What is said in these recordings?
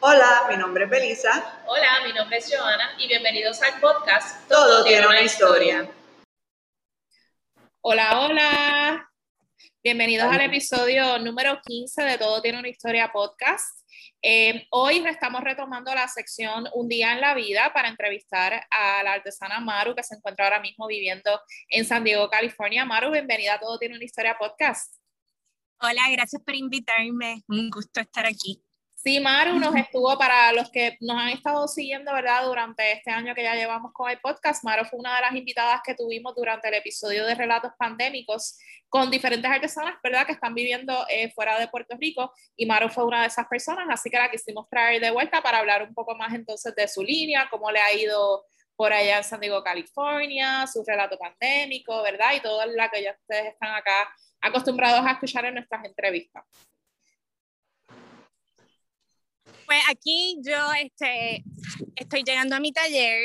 Hola, mi nombre es Belisa. Hola, mi nombre es Joana y bienvenidos al podcast Todo, tiene una historia. Hola, hola. Bienvenidos al episodio número 15 de Todo tiene una historia podcast. Eh, hoy estamos retomando la sección Un día en la vida para entrevistar a la artesana Maru que se encuentra ahora mismo viviendo en San Diego, California. Maru, bienvenida a Todo tiene una historia podcast. Hola, gracias por invitarme. Un gusto estar aquí. Sí, Maru nos estuvo, para los que nos han estado siguiendo, ¿verdad? Durante este año que ya llevamos con el podcast, Maru fue una de las invitadas que tuvimos durante el episodio de Relatos Pandémicos con diferentes artesanas, ¿verdad? Que están viviendo eh, fuera de Puerto Rico y Maru fue una de esas personas, así que la quisimos traer de vuelta para hablar un poco más entonces de su línea, cómo le ha ido por allá en San Diego, California, su relato pandémico, ¿verdad? Y todo lo que ya ustedes están acá acostumbrados a escuchar en nuestras entrevistas. Pues aquí yo este, estoy llegando a mi taller.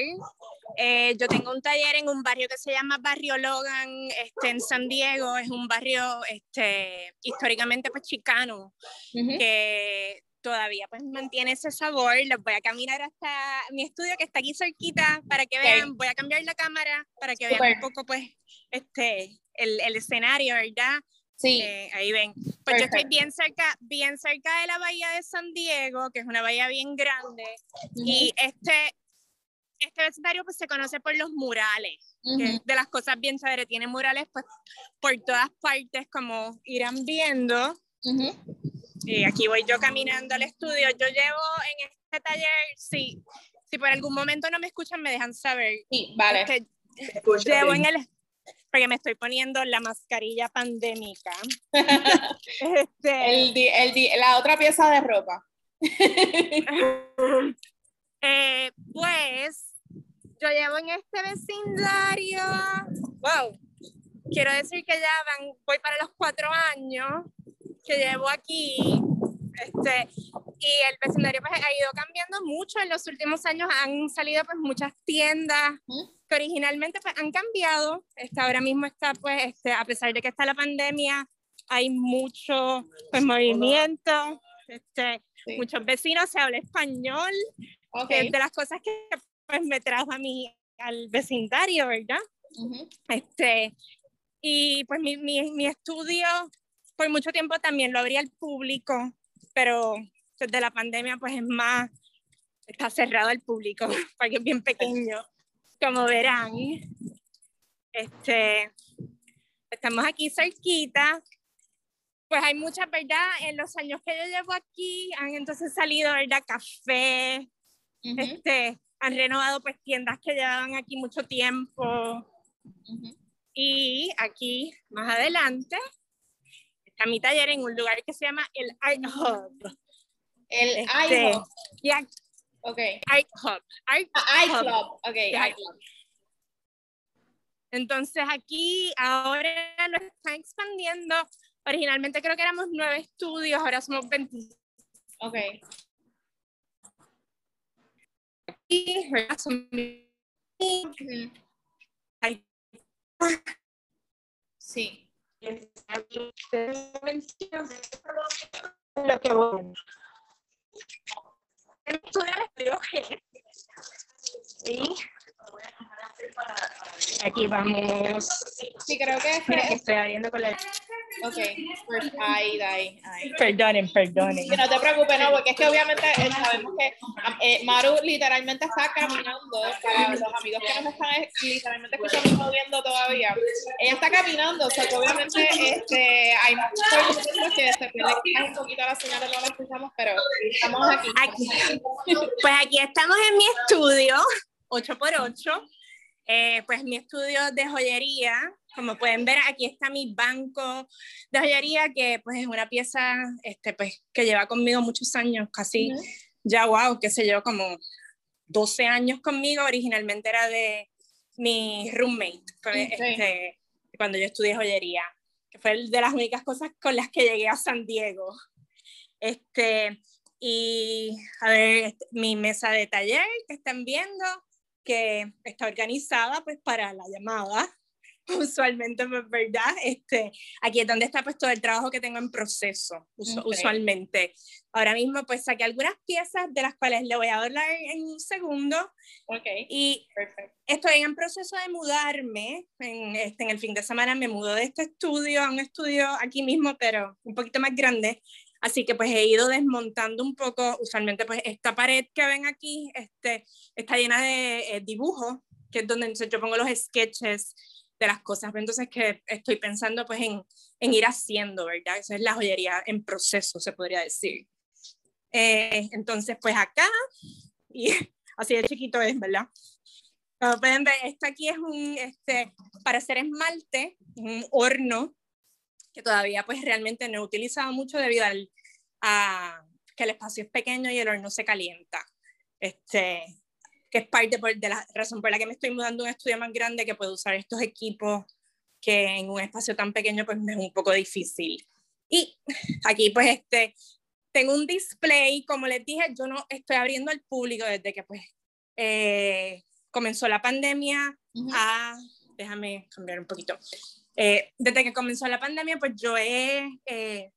Eh, yo tengo un taller en un barrio que se llama Barrio Logan, este, en San Diego. Es un barrio este, históricamente pues, chicano, que todavía pues mantiene ese sabor. Les voy a caminar hasta mi estudio que está aquí cerquita para que vean. Voy a cambiar la cámara para que vean un poco pues este, el, el escenario, ¿verdad? Sí. Eh, ahí ven. Pues yo estoy bien cerca, bien cerca de la bahía de San Diego, que es una bahía bien grande. Y este, este vecindario pues se conoce por los murales, de las cosas bien chéveres. Tiene murales pues por todas partes, como irán viendo. Y aquí voy yo caminando al estudio. Yo llevo en este taller, sí, si por algún momento no me escuchan, me dejan saber. Sí, vale. Este, llevo en el porque me estoy poniendo la mascarilla pandémica. este, la otra pieza de ropa. Eh, pues yo llevo en este vecindario, wow, quiero decir que ya van, voy para los cuatro años que llevo aquí, este, y el vecindario pues, ha ido cambiando mucho en los últimos años, han salido pues muchas tiendas, originalmente pues, han cambiado. Este, ahora mismo está, pues, este, a pesar de que está la pandemia, hay mucho pues, movimiento. Este, Muchos vecinos se habla español, okay. de las cosas que pues, me trajo a mí al vecindario, ¿verdad? este, y pues mi, mi, mi, estudio por mucho tiempo también lo abría al público, pero desde la pandemia pues es más, está cerrado al público, porque es bien pequeño como verán, este, estamos aquí cerquita. Pues hay muchas, ¿verdad? En los años que yo llevo aquí han entonces salido, ¿verdad? Café, este, han renovado pues tiendas que llevan aquí mucho tiempo. Y aquí, más adelante, está mi taller en un lugar que se llama el Art Hub. El este, Art Hub. Ok. Art Hub. Art, ah, Club. Ok, Club. Entonces aquí ahora lo están expandiendo. Originalmente creo que éramos nueve estudios, ahora somos 20. Ok. Aquí, Sí. Lo que voy y aquí vamos. Sí, creo que es que estoy abriendo con la. Ok, ahí, ahí, ahí. Perdonen, perdonen. no te preocupes, no, porque es que obviamente eh, sabemos que eh, Maru literalmente está caminando, para los amigos que nos están eh, literalmente escuchando viendo todavía. Ella está caminando, o sea que obviamente este, hay muchos que se pierden un poquito la señal, no la escuchamos, pero estamos aquí. aquí. Pues aquí estamos en mi estudio, 8x8. Eh, pues mi estudio de joyería, como pueden ver, aquí está mi banco de joyería, que pues es una pieza este, pues, que lleva conmigo muchos años, casi ya, wow, qué sé yo, como 12 años conmigo, originalmente era de mi roommate, este, cuando yo estudié joyería, que fue de las únicas cosas con las que llegué a San Diego. Este, y a ver, mi mesa de taller que están viendo, que está organizada pues para la llamada. usualmente, pues, ¿verdad? Este, aquí es donde está pues todo el trabajo que tengo en proceso, usualmente. Ahora mismo pues saqué algunas piezas de las cuales le voy a hablar en un segundo. Okay. Y estoy en proceso de mudarme. En, este, en el fin de semana me mudo de este estudio a un estudio aquí mismo, pero un poquito más grande. Así que pues he ido desmontando un poco, usualmente pues esta pared que ven aquí este, está llena de eh, dibujos, que es donde yo pongo los sketches de las cosas. Entonces que estoy pensando pues en, en ir haciendo, ¿verdad? Esa es la joyería en proceso, se podría decir. Eh, entonces pues acá, y así de chiquito es, ¿verdad? Como pueden ver, esto aquí es un, este, para hacer esmalte, un horno que todavía pues realmente no he utilizado mucho debido al, a que el espacio es pequeño y el horno se calienta. Este, que es parte de la razón por la que me estoy mudando a un estudio más grande que puedo usar estos equipos que en un espacio tan pequeño pues me es un poco difícil. Y aquí pues este, tengo un display, como les dije, yo no estoy abriendo al público desde que pues eh, comenzó la pandemia a, déjame cambiar un poquito, eh, desde que comenzó la pandemia pues yo he eh,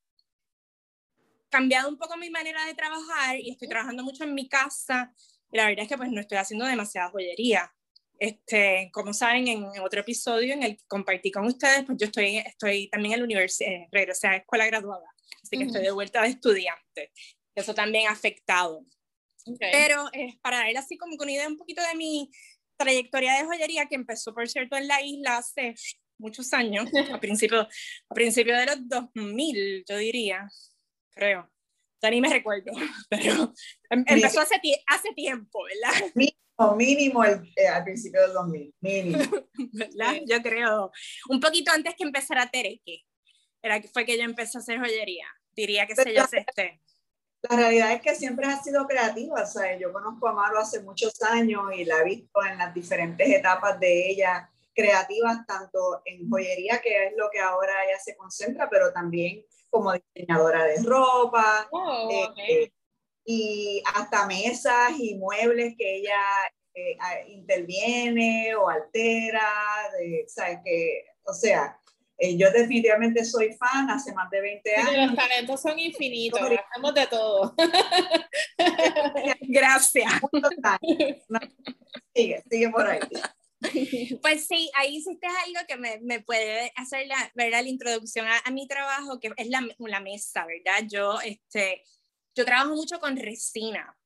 cambiado un poco mi manera de trabajar y estoy trabajando mucho en mi casa y la verdad es que pues no estoy haciendo demasiada joyería. Este, como saben, en, otro episodio en el que compartí con ustedes, pues yo estoy, estoy también en la universidad, eh, regresé a la escuela graduada, así que estoy de vuelta de estudiante. Eso también ha afectado. Pero eh, para darle así como con idea un poquito de mi trayectoria de joyería, que empezó, por cierto, en la isla hace muchos años, a principios a principio de los 2000, yo diría, creo ya ni me recuerdo, pero em, empezó hace, hace tiempo, ¿verdad? Mínimo, mínimo el, eh, al principio del 2000, mínimo. ¿verdad? Yo creo, un poquito antes que empezara Tereque, era, fue que yo empecé a hacer joyería, diría que se yo este. La realidad es que siempre ha sido creativa, o sea, yo conozco a Maro hace muchos años y la he visto en las diferentes etapas de ella creativas, tanto en joyería, que es lo que ahora ella se concentra, pero también como diseñadora de ropa, oh, eh, y hasta mesas y muebles que ella eh, interviene o altera, de, Que, o sea, eh, yo definitivamente soy fan hace más de 20 años. los talentos son infinitos, hacemos de todo. Gracias. sigue, sigue por ahí. Pues sí, ahí hiciste algo que me, me puede hacer la, ¿verdad? la introducción a, mi trabajo, que es la, la, mesa, ¿verdad? Yo, este, yo trabajo mucho con resina,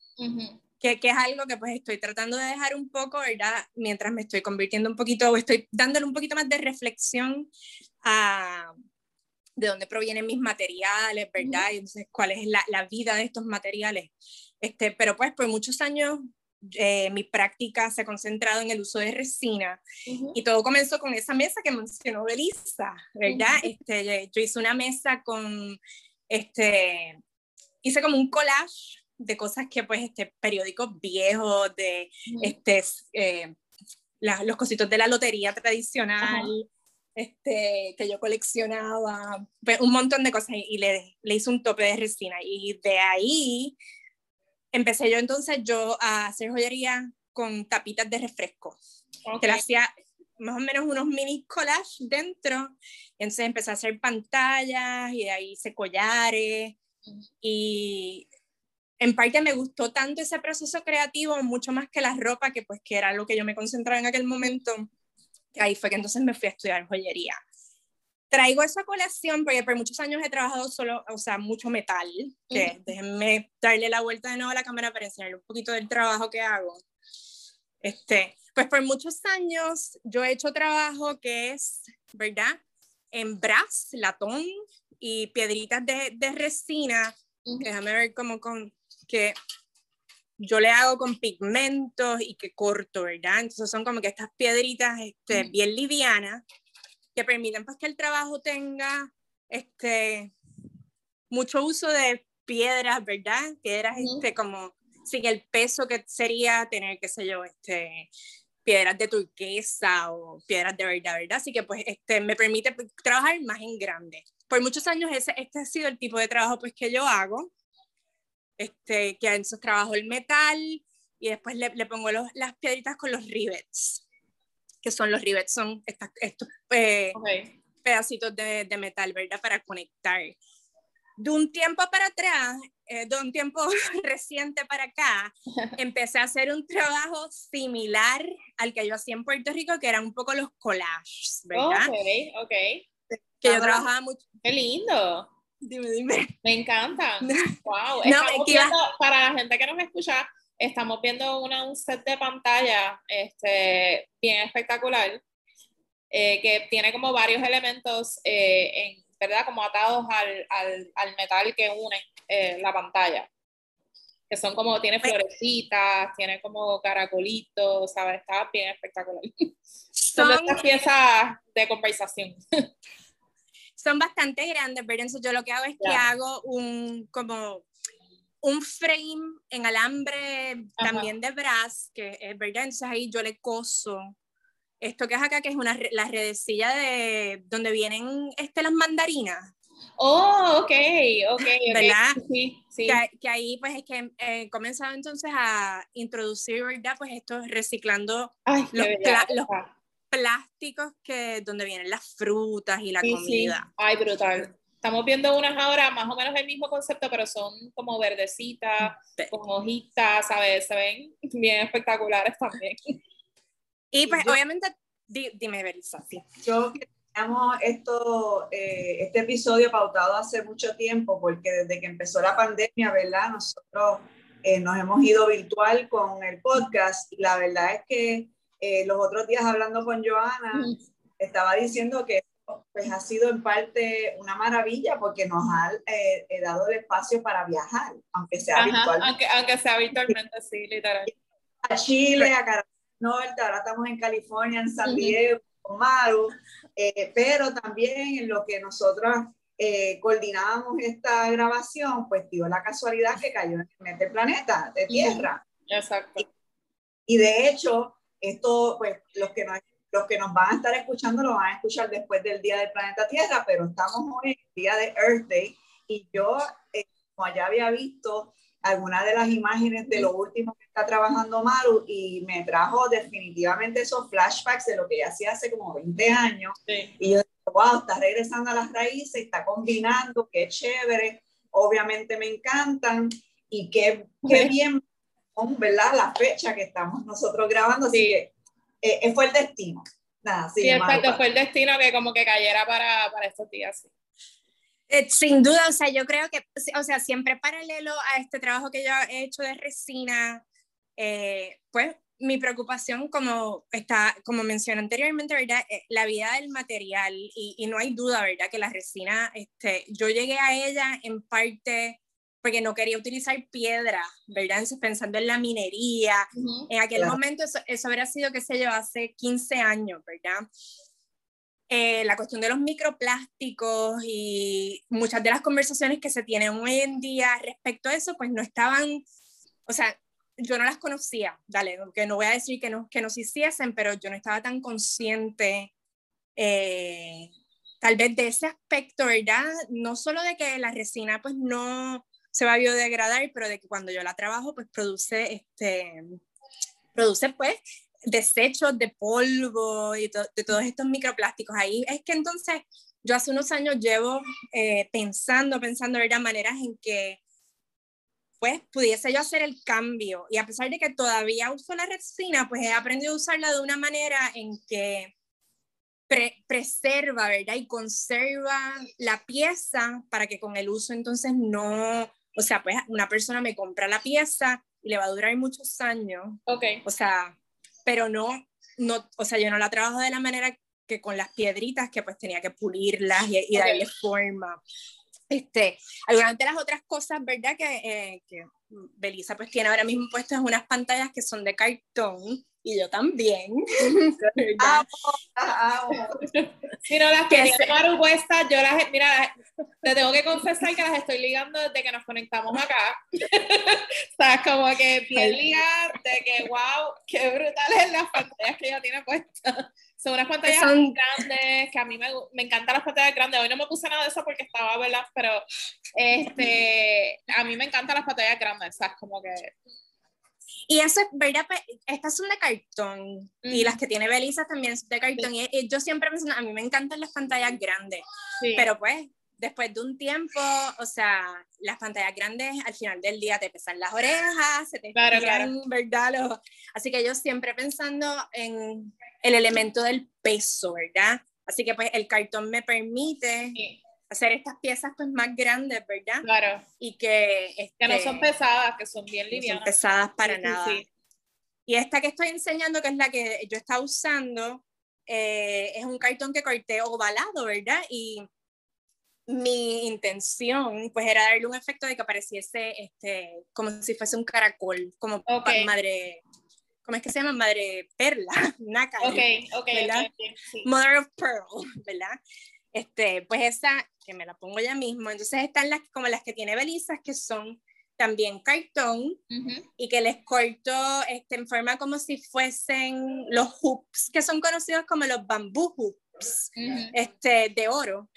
que, que, es algo que pues estoy tratando de dejar un poco, ¿verdad? Mientras me estoy convirtiendo un poquito, o estoy dándole un poquito más de reflexión a de dónde provienen mis materiales, ¿verdad? Y entonces, cuál es la, la, vida de estos materiales. Este, pero pues por muchos años eh, mi práctica se ha concentrado en el uso de resina. Y todo comenzó con esa mesa que mencionó Belisa, ¿verdad? este, yo hice una mesa con, este, hice como un collage de cosas que pues, este, periódicos viejos, de, este, eh, los cositos de la lotería tradicional. Este, que yo coleccionaba, pues, un montón de cosas. Y le, le hice un tope de resina. Y de ahí empecé yo entonces yo a hacer joyería con tapitas de refresco, que le hacía más o menos unos mini collages dentro, entonces empecé a hacer pantallas y de ahí hice collares. Y en parte me gustó tanto ese proceso creativo, mucho más que la ropa, que pues que era lo que yo me concentraba en aquel momento, que ahí fue que entonces me fui a estudiar joyería traigo esa colección porque por muchos años he trabajado solo, o sea, mucho metal, que déjenme darle la vuelta de nuevo a la cámara para enseñarle un poquito del trabajo que hago. Este, pues por muchos años yo he hecho trabajo que es, ¿verdad? En brass, latón y piedritas de, de resina. Déjame ver cómo con que yo le hago con pigmentos y que corto, ¿verdad? Entonces son como que estas piedritas este, bien livianas que permiten pues que el trabajo tenga este, mucho uso de piedras, ¿verdad? Piedras este, como sin el peso que sería tener, qué sé yo, este, piedras de turquesa o piedras de verdad, ¿verdad? Así que pues este, me permite trabajar más en grande. Por muchos años ese, este ha sido el tipo de trabajo pues que yo hago, este, que en esos trabajo el metal y después le, le pongo los, las piedritas con los rivets. Que son los rivets, son estas, estos eh, Ok. pedacitos de, de metal, ¿verdad? Para conectar. De un tiempo para atrás, eh, de un tiempo reciente para acá, empecé a hacer un trabajo similar al que yo hacía en Puerto Rico, que eran un poco los collages, ¿verdad? Ok, ok. Que yo trabajaba mucho. Qué lindo. Dime, dime. Me encanta. Wow. No, es que iba- para la gente que nos escucha, estamos viendo una, un set de pantalla este, bien espectacular eh, que tiene como varios elementos, eh, en, ¿verdad? Como atados al, al, al metal que une eh, la pantalla. Que son como, tiene florecitas, tiene como caracolitos, ¿sabes? Está bien espectacular. Son Son, estas piezas de conversación. son bastante grandes. Entonces yo lo que hago es que hago un como un frame en alambre Ajá. también de brass, que es verdad, entonces ahí yo le coso esto que es acá, que es una, la redecilla de donde vienen este, las mandarinas, Oh, ok, ok. ¿Verdad? Sí, sí. que, que ahí pues es que eh, he comenzado entonces a introducir, ¿verdad? Pues esto reciclando Ay, los bella los plásticos que donde vienen las frutas y la Sí, sí. comida. Ay, brutal. Estamos viendo unas ahora, más o menos el mismo concepto, pero son como verdecitas, Sí. con hojitas, ¿sabes? Se ven bien espectaculares también. Y pues Yo- obviamente, di- dime, Belisa, sí. Yo que teníamos esto, eh, este episodio pautado hace mucho tiempo, porque desde que empezó la pandemia, ¿verdad? Nosotros eh, nos hemos ido virtual con el podcast y la verdad es que eh, los otros días hablando con Joana, estaba diciendo que pues ha sido en parte una maravilla porque nos ha eh, eh, dado el espacio para viajar, aunque sea Ajá, virtual. aunque, aunque sea virtualmente, sí, literal. a Chile, a del Norte, ahora estamos en California, en San. Diego, con Maru, eh, pero también en lo que nosotros coordinábamos esta grabación, pues dio la casualidad que cayó en este planeta de Tierra. Exacto. Y de hecho, esto, pues los que, nos, los que nos van a estar escuchando lo van a escuchar después del Día del Planeta Tierra, pero estamos hoy en el Día de Earth Day y yo, eh, como ya había visto algunas de las imágenes de lo último que está trabajando Maru y me trajo definitivamente esos flashbacks de lo que ella hacía hace como 20 años Sí. y yo wow, está regresando a las raíces, está combinando, qué chévere, obviamente me encantan y qué, qué bien, ¿verdad? La fecha que estamos nosotros grabando, así Sí. que eh, fue el destino. Nada, sí, exacto, fue el destino que como que cayera para, para estos días. sí. Eh, sin duda, o sea, yo creo que, o sea, siempre paralelo a este trabajo que yo he hecho de resina, eh, pues mi preocupación, como, está, como mencioné anteriormente, ¿verdad? Eh, la vida del material, y, y no hay duda, ¿verdad? Que la resina, este, yo llegué a ella en parte porque no quería utilizar piedra, ¿verdad? Entonces, pensando en la minería, en aquel Claro. momento eso, eso habría sido, qué sé yo, hace 15 años, ¿verdad? Eh, la cuestión de los microplásticos y muchas de las conversaciones que se tienen hoy en día respecto a eso, pues no estaban, o sea, yo no las conocía, dale, que no voy a decir que no, que no se hiciesen, pero yo no estaba tan consciente eh, tal vez de ese aspecto, ¿verdad? No solo de que la resina pues no se va a biodegradar, pero de que cuando yo la trabajo pues produce, este, produce pues desechos de polvo y to- de todos estos microplásticos. Ahí es que entonces yo hace unos años llevo eh, pensando, pensando, ¿verdad? Maneras en que pues pudiese yo hacer el cambio y a pesar de que todavía uso la resina, pues he aprendido a usarla de una manera en que pre- preserva, ¿verdad? Y conserva la pieza para que con el uso entonces no, o sea, pues una persona me compra la pieza y le va a durar muchos años, Ok. o sea, pero no, no, o sea, yo no la trabajo de la manera que con las piedritas que pues tenía que pulirlas y, y Ok. darle forma. Este, algunas de las otras cosas, ¿verdad? Que, eh, que Belisa pues tiene ahora mismo puestas unas pantallas que son de cartón y yo también. Amo, amo. Si no las Que que se- Maru puestas, yo las, mira, las- te tengo que confesar que las estoy ligando desde que nos conectamos acá. Sabes, como que bien ligadas de que, wow, qué brutales las pantallas que ella tiene puestas. Son unas pantallas Son- grandes, que a mí me, me encantan las pantallas grandes. Hoy no me puse nada de eso porque estaba, ¿verdad? Pero este, a mí me encantan las pantallas grandes, ¿sabes? Como que Y eso es, ¿verdad? Estas son de cartón y las que tiene Belisa también son de cartón. Y, yo siempre pensando, a mí me encantan las pantallas grandes, pero pues después de un tiempo, o sea, las pantallas grandes al final del día te pesan las orejas, se te claro, claro. ¿verdad? así que yo siempre pensando en el elemento del peso, ¿verdad? Así que pues el cartón me permite hacer estas piezas pues más grandes, ¿verdad? Claro. Y que... que no son este, pesadas, que son bien livianas. No son pesadas para nada. Y esta que estoy enseñando, que es la que yo estaba usando, eh, es un cartón que corté ovalado, ¿verdad? Y mi intención pues era darle un efecto de que apareciese este, como si fuese un caracol, como madre, ¿cómo es que se llama? Madre perla, nácar, okay, okay, Mother of Pearl, ¿verdad? Este, pues esa, que me la pongo ya mismo, entonces están las como las que tiene Belisas, que son también cartón y que les corto este, en forma como si fuesen los hoops, que son conocidos como los bambú hoops este, de oro.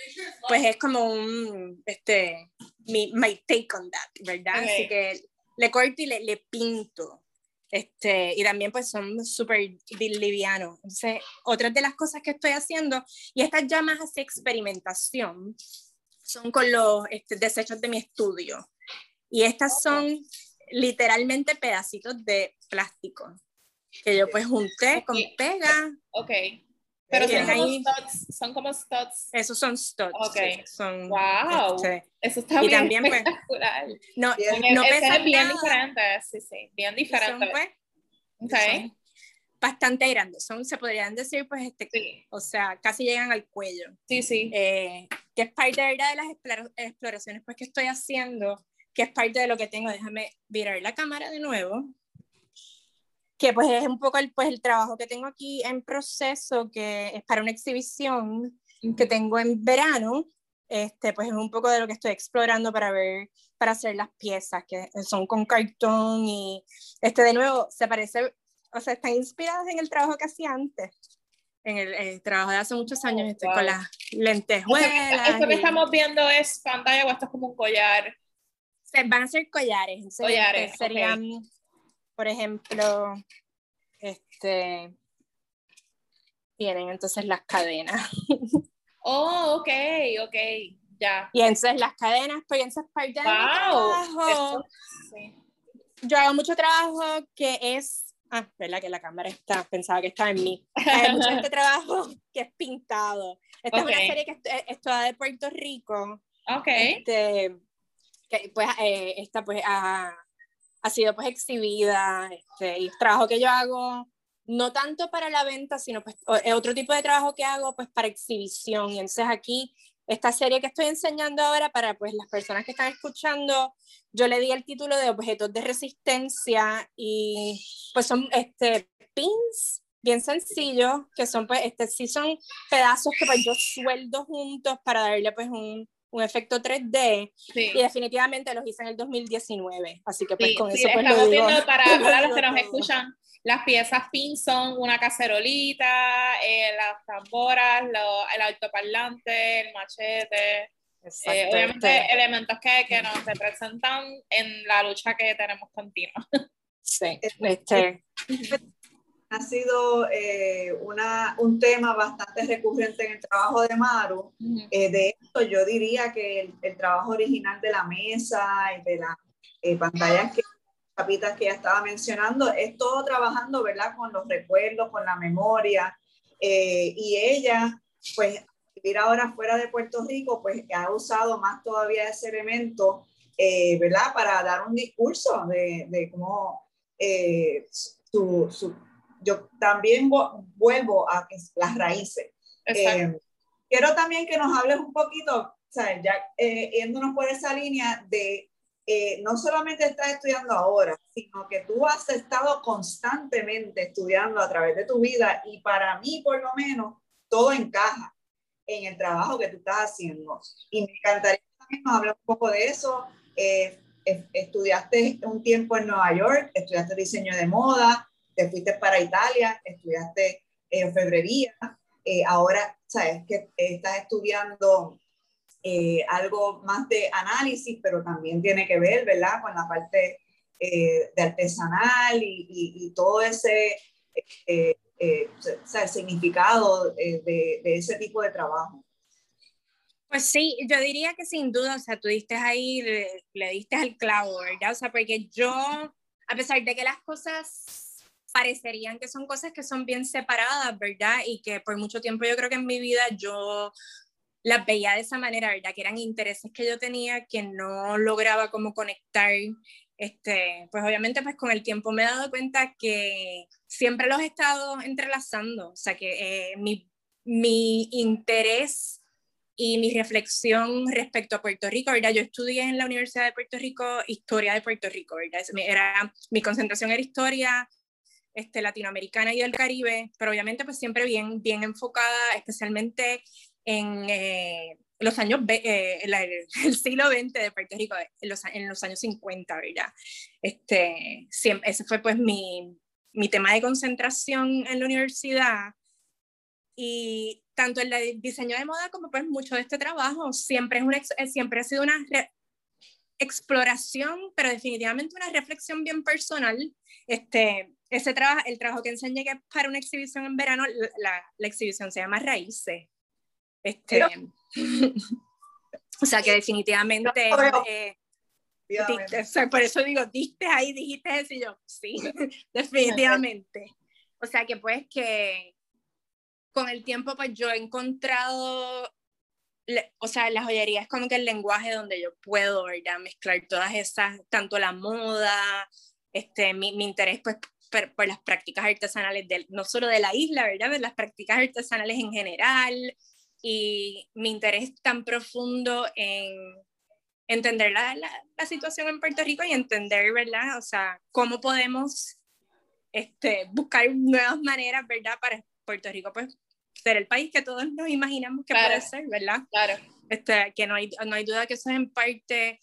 Pues es como un, este, mi, my take on that, ¿verdad? Así que le corto y le, le pinto. Este, y también pues son súper livianos. Entonces, otras de las cosas que estoy haciendo, y estas llamas así experimentación, son con los este, desechos de mi estudio. Y estas son literalmente pedacitos de plástico que yo pues junté con pega. Ok. Pero son como, studs, son como studs. Esos son studs. Ok. Son, wow. Este, Eso está y bien también, pues, espectacular. no, bien, no es bien diferente. Sí, sí. Bien diferente. Son, pues, okay. son bastante grandes. Son, se podrían decir, pues, este, sí. o sea, casi llegan al cuello. Sí, sí. Eh, que es parte de las exploraciones pues, que estoy haciendo que es parte de lo que tengo. Déjame virar la cámara de nuevo. Que pues es un poco el, pues, el trabajo que tengo aquí en proceso, que es para una exhibición que tengo en verano. Este, pues es un poco de lo que estoy explorando para ver, para hacer las piezas, que son con cartón y este de nuevo se parece, o sea, están inspiradas en el trabajo que hacía antes en el, el, trabajo de hace muchos años, estoy wow. con las lentejuelas. ¿Esto que y... estamos viendo es pantalla o esto es como un collar? van a ser collares. Collares serían, okay. Por ejemplo, este, tienen entonces las cadenas. Oh, ok, ok, ya. Y entonces las cadenas, pues entonces parte de wow. sí. Yo hago mucho trabajo que es, ah, verdad que la cámara está, pensaba que estaba en mí. Hay mucho este trabajo que es pintado. Esta okay. es una serie que es toda de Puerto Rico. Ok. Este, que pues eh, esta pues ha, ha, sido pues exhibida este, y trabajo que yo hago no tanto para la venta sino pues otro tipo de trabajo que hago pues para exhibición. Y entonces aquí esta serie que estoy enseñando ahora para pues las personas que están escuchando yo le di el título de objetos de resistencia y pues son este pins bien sencillos que son pues este sí son pedazos que pues yo sueldo juntos para darle pues un un efecto 3D sí. y definitivamente los hice en el 2019, así que pues sí, con sí, eso pues estamos lo digo. viendo para, para los que nos escuchan, las piezas pin son una cacerolita, eh, las tamboras, lo, el altoparlante, el machete, eh, obviamente elementos que, que nos representan en la lucha que tenemos continua. Sí, este, ha sido eh, una, un tema bastante recurrente en el trabajo de Maru. Uh -huh. eh, de esto yo diría que el, el, trabajo original de la mesa y de las eh, pantallas que capitas que ya estaba mencionando, es todo trabajando, ¿verdad? Con los recuerdos, con la memoria. Eh, y ella, pues, vivir ahora fuera de Puerto Rico, pues ha usado más todavía ese elemento, eh, ¿verdad? Para dar un discurso de, de cómo su, su yo también vuelvo a las raíces. Eh, quiero también que nos hables un poquito, ¿sabes? ya eh, yéndonos por esa línea de eh, no solamente estás estudiando ahora, sino que tú has estado constantemente estudiando a través de tu vida y para mí por lo menos todo encaja en el trabajo que tú estás haciendo. Y me encantaría también nos hables un poco de eso. estudiaste un tiempo en Nueva York, estudiaste diseño de moda, te fuiste para Italia, estudiaste eh, orfebrería, eh, ahora sabes que estás estudiando eh, algo más de análisis, pero también tiene que ver, ¿verdad?, con la parte eh, de artesanal y, y, todo ese eh, eh, o sea, significado de, de, ese tipo de trabajo. Pues sí, yo diría que sin duda, o sea, tú diste ahí, le, le diste al clavo, ¿verdad? O sea, porque yo, a pesar de que las cosas parecerían que son cosas que son bien separadas, ¿verdad? Y que por mucho tiempo yo creo que en mi vida yo las veía de esa manera, ¿verdad? Que eran intereses que yo tenía que no lograba como conectar este, pues obviamente pues con el tiempo me he dado cuenta que siempre los he estado entrelazando, o sea que eh, mi, mi, interés y mi reflexión respecto a Puerto Rico, ¿verdad? Yo estudié en la Universidad de Puerto Rico historia de Puerto Rico, ¿verdad? Era, mi concentración era historia este, latinoamericana y del Caribe, pero obviamente pues siempre bien, bien enfocada especialmente en eh, los años, eh, el, siglo XX de Puerto Rico, en los, en los años 50, ¿verdad? Este, siempre, ese fue pues mi, mi tema de concentración en la universidad y tanto el diseño de moda como pues mucho de este trabajo siempre, es una, eh, siempre ha sido una exploración, pero definitivamente una reflexión bien personal. Este, ese trabajo, el trabajo que enseñé que para una exhibición en verano, la, la exhibición se llama Raíces. Este, o sea que definitivamente... Eh, por eso digo, diste ahí, dijiste eso y yo, sí, definitivamente. O sea que pues que con el tiempo pues yo he encontrado, o sea, la joyería es como que el lenguaje donde yo puedo, ¿verdad? Mezclar todas esas, tanto la moda, este, mi, mi interés pues por, por, las prácticas artesanales, del, no solo de la isla, ¿verdad? Pero las prácticas artesanales en general, y mi interés tan profundo en entender la, la, situación en Puerto Rico y entender, ¿verdad? O sea, cómo podemos este, buscar nuevas maneras, ¿verdad? Para Puerto Rico, pues, ser el país que todos nos imaginamos que puede ser, ¿verdad? Claro. Este, que no hay, no hay duda que eso es en parte,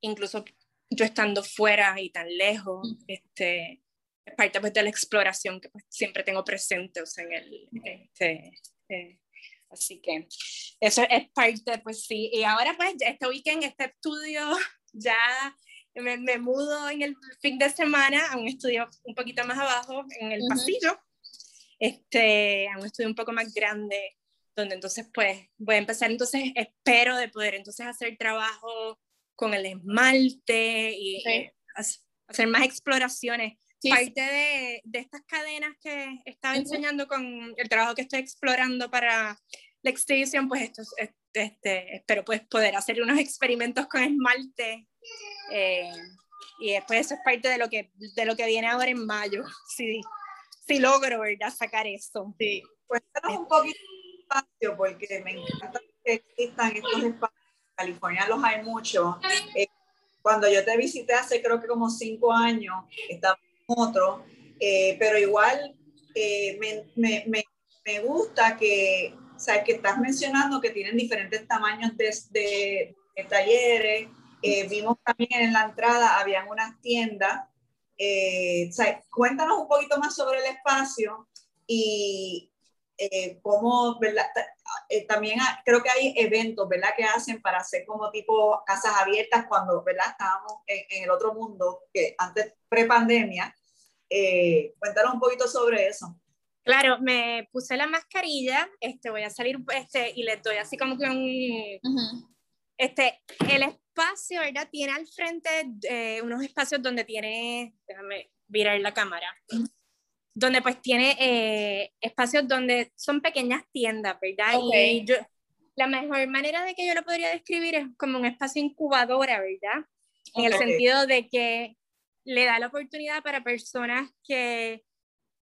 incluso yo estando fuera y tan lejos, este, es parte pues, de la exploración que pues, siempre tengo presente, o sea, en el, este, eh, Así que eso es parte, pues sí. Y ahora pues este weekend, este estudio, ya me, me, mudo en el fin de semana a un estudio un poquito más abajo, en el pasillo, este, a un estudio un poco más grande, donde entonces pues voy a empezar, entonces espero de poder entonces hacer trabajo con el esmalte y hacer más exploraciones. Parte de, de, estas cadenas que estaba enseñando con el trabajo que estoy explorando para la exhibición, pues esto, este, espero pues poder hacer unos experimentos con esmalte eh, y después eso es parte de lo que, de lo que viene ahora en mayo, si, si logro ¿verdad? sacar eso. Sí, cuéntanos un poquito de espacio porque me encanta que existan estos espacios. En California los hay muchos. Eh, cuando yo te visité hace creo que como cinco años, estaba otro, eh, pero igual eh, me, me, me, gusta que, o sea, que estás mencionando que tienen diferentes tamaños de, de, talleres. Eh, vimos también en la entrada, habían unas tiendas. o sea, cuéntanos un poquito más sobre el espacio y cómo, ¿verdad? también creo que hay eventos, ¿verdad? Que hacen para hacer como tipo casas abiertas cuando, ¿verdad? Estábamos en, en el otro mundo, que antes pre-pandemia, eh, cuéntanos un poquito sobre eso. Claro, me puse la mascarilla, este, voy a salir este, y le doy así como que un... este, el espacio, ¿verdad? Tiene al frente eh, unos espacios donde tiene, déjame virar la cámara, donde pues tiene eh, espacios donde son pequeñas tiendas, ¿verdad? Y yo, la mejor manera de que yo lo podría describir es como un espacio incubadora, ¿verdad? En el sentido de que le da la oportunidad para personas que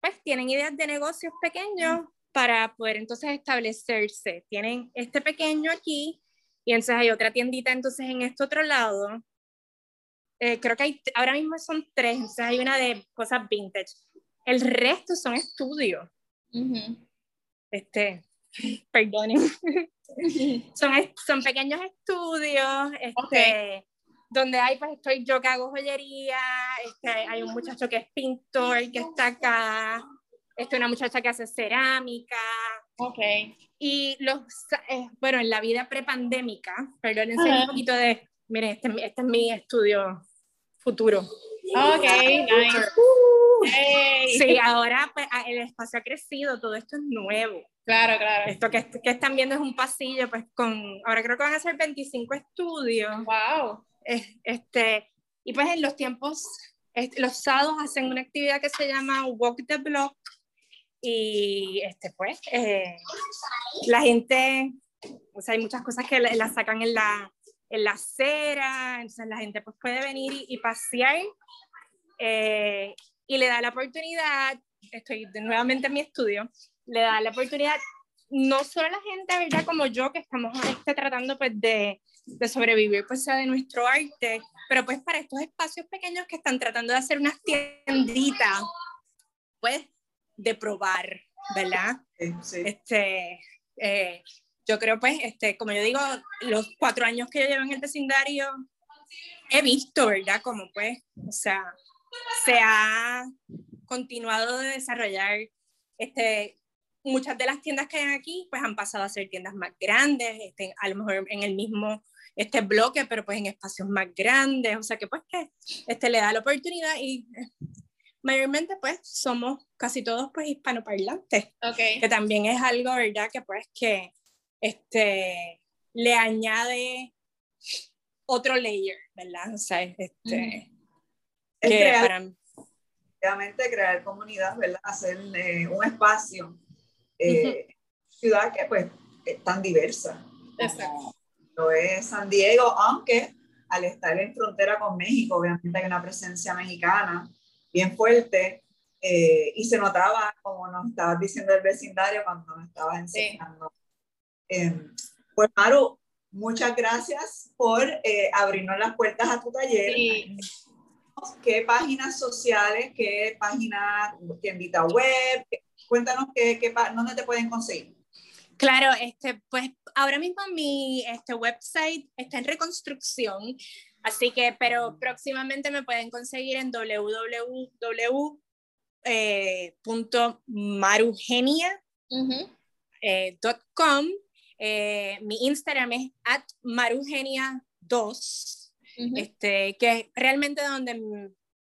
pues tienen ideas de negocios pequeños para poder entonces establecerse. Tienen este pequeño aquí y entonces hay otra tiendita entonces en este otro lado. Eh, creo que hay, ahora mismo son tres, entonces hay una de cosas vintage. El resto son estudios. Este, perdonen. son, son pequeños estudios. Este, donde hay, pues estoy yo que hago joyería, este, hay un muchacho que es pintor, que está acá, este, una muchacha que hace cerámica. Ok. Y los, eh, bueno, en la vida prepandémica, perdónense un poquito de, miren, este, este, es mi estudio futuro. Ok, nice. Sí, ahora pues, el espacio ha crecido, todo esto es nuevo. Claro, claro. Esto que, que, están viendo es un pasillo, pues con, ahora creo que van a ser 25 estudios. Wow. Este, y pues en los tiempos, los sábados hacen una actividad que se llama Walk the Block. Y este, pues, eh, la gente, o sea, hay muchas cosas que las sacan en la, en la acera, entonces la gente pues puede venir y, pasear eh, y le da la oportunidad, estoy nuevamente en mi estudio, le da la oportunidad no solo a la gente, ¿verdad? Como yo, que estamos este, tratando pues de, de sobrevivir pues sea de nuestro arte, pero pues para estos espacios pequeños que están tratando de hacer unas tienditas, pues de probar, ¿verdad? Sí. Este, eh, yo creo pues, este, como yo digo, los cuatro años que yo llevo en el vecindario, he visto, ¿verdad? Como pues, o sea, se ha continuado de desarrollar este, muchas de las tiendas que hay aquí pues han pasado a ser tiendas más grandes, este, a lo mejor en el mismo este bloque, pero pues en espacios más grandes, o sea que pues que este, le da la oportunidad y mayormente pues somos casi todos pues hispanoparlantes, okay. que también es algo, ¿verdad? Que pues que este, le añade otro layer, ¿verdad? O sea, este, que crear, para... crear comunidad, ¿verdad? Hacer eh, un espacio eh, ciudad que pues es tan diversa. Lo es San Diego, aunque al estar en frontera con México, obviamente hay una presencia mexicana bien fuerte eh, y se notaba, como nos estabas diciendo el vecindario cuando nos estabas enseñando. Em, pues Maru, muchas gracias por eh, abrirnos las puertas a tu taller. ¿Qué páginas sociales, qué página, tiendita web, Cuéntanos qué, qué, dónde te pueden conseguir. Claro, este, pues ahora mismo mi este, website está en reconstrucción, así que, pero próximamente me pueden conseguir en www.marugenia.com. Eh, eh, mi Instagram es at marugenia2, este, que es realmente donde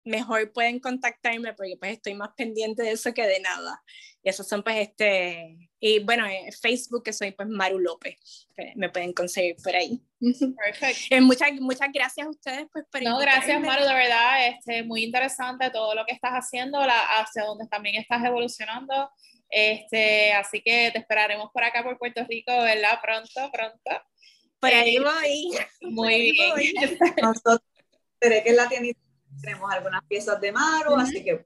mejor pueden contactarme porque pues estoy más pendiente de eso que de nada. Y esos son pues este, y bueno, eh, Facebook que soy pues Maru López, me pueden conseguir por ahí. Perfecto. Eh, muchas, muchas gracias a ustedes pues por No, gracias Maru, de verdad, este, muy interesante todo lo que estás haciendo, la, hacia donde también estás evolucionando. Este, así que te esperaremos por acá por Puerto Rico, ¿verdad? Pronto, pronto. Por ahí eh, voy. Muy bien. Nosotros, que es la tiendita tenemos algunas piezas de Maro, así que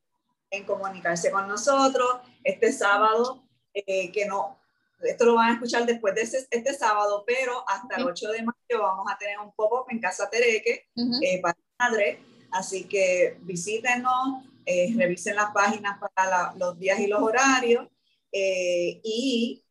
en comunicarse con nosotros este sábado, eh, que no, esto lo van a escuchar después de este, sábado, pero hasta el 8 de mayo vamos a tener un pop-up en Casa Tereque eh, para madre, así que visítenos, eh, revisen las páginas para los días y los horarios, y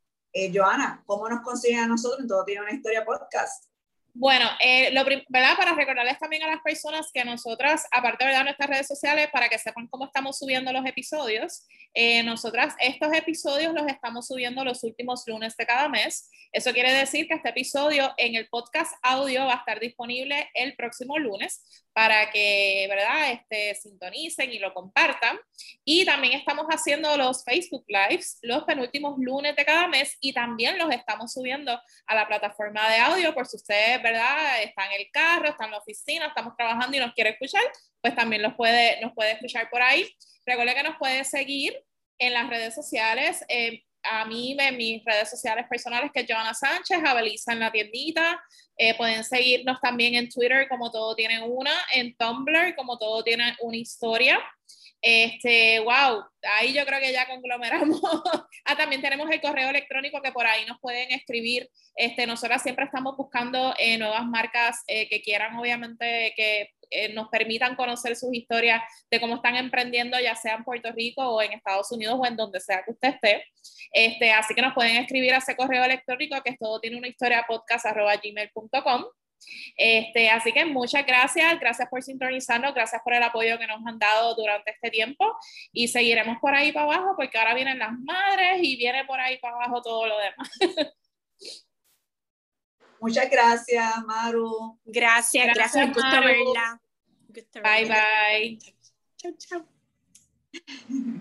Joana, ¿cómo nos consiguen a nosotros en Todo Tiene una Historia Podcast? Bueno, eh, lo, ¿verdad? Para recordarles también a las personas que nosotras, aparte de nuestras redes sociales, para que sepan cómo estamos subiendo los episodios, eh, nosotras estos episodios los estamos subiendo los últimos lunes de cada mes. Eso quiere decir que este episodio en el podcast audio va a estar disponible el próximo lunes para que, ¿verdad? Este, sintonicen y lo compartan. Y también estamos haciendo los Facebook Lives los penúltimos lunes de cada mes y también los estamos subiendo a la plataforma de audio por si ustedes, ¿verdad? Está en el carro, está en la oficina, estamos trabajando y nos quiere escuchar, pues también los puede, nos puede escuchar por ahí. Recuerde que nos puede seguir en las redes sociales. Eh, a mí en mis redes sociales personales, que es Joana Sánchez, Abelisa en la tiendita. Eh, pueden seguirnos también en Twitter, como todo tiene una, en Tumblr, como todo tiene una historia. Este, wow, ahí yo creo que ya conglomeramos. ah, también tenemos el correo electrónico que por ahí nos pueden escribir. Este, nosotras siempre estamos buscando eh, nuevas marcas eh, que quieran, obviamente, que eh, nos permitan conocer sus historias de cómo están emprendiendo, ya sea en Puerto Rico o en Estados Unidos o en donde sea que usted esté. Este, así que nos pueden escribir a ese correo electrónico que es todo tiene una historia podcast gmail.com. Este, así que muchas gracias, gracias por sintonizarnos, gracias por el apoyo que nos han dado durante este tiempo y seguiremos por ahí para abajo porque ahora vienen las madres y viene por ahí para abajo todo lo demás. Muchas gracias, Maru. Gracias, gracias, gracias gusto verla. Bye, bye. Chau, chau.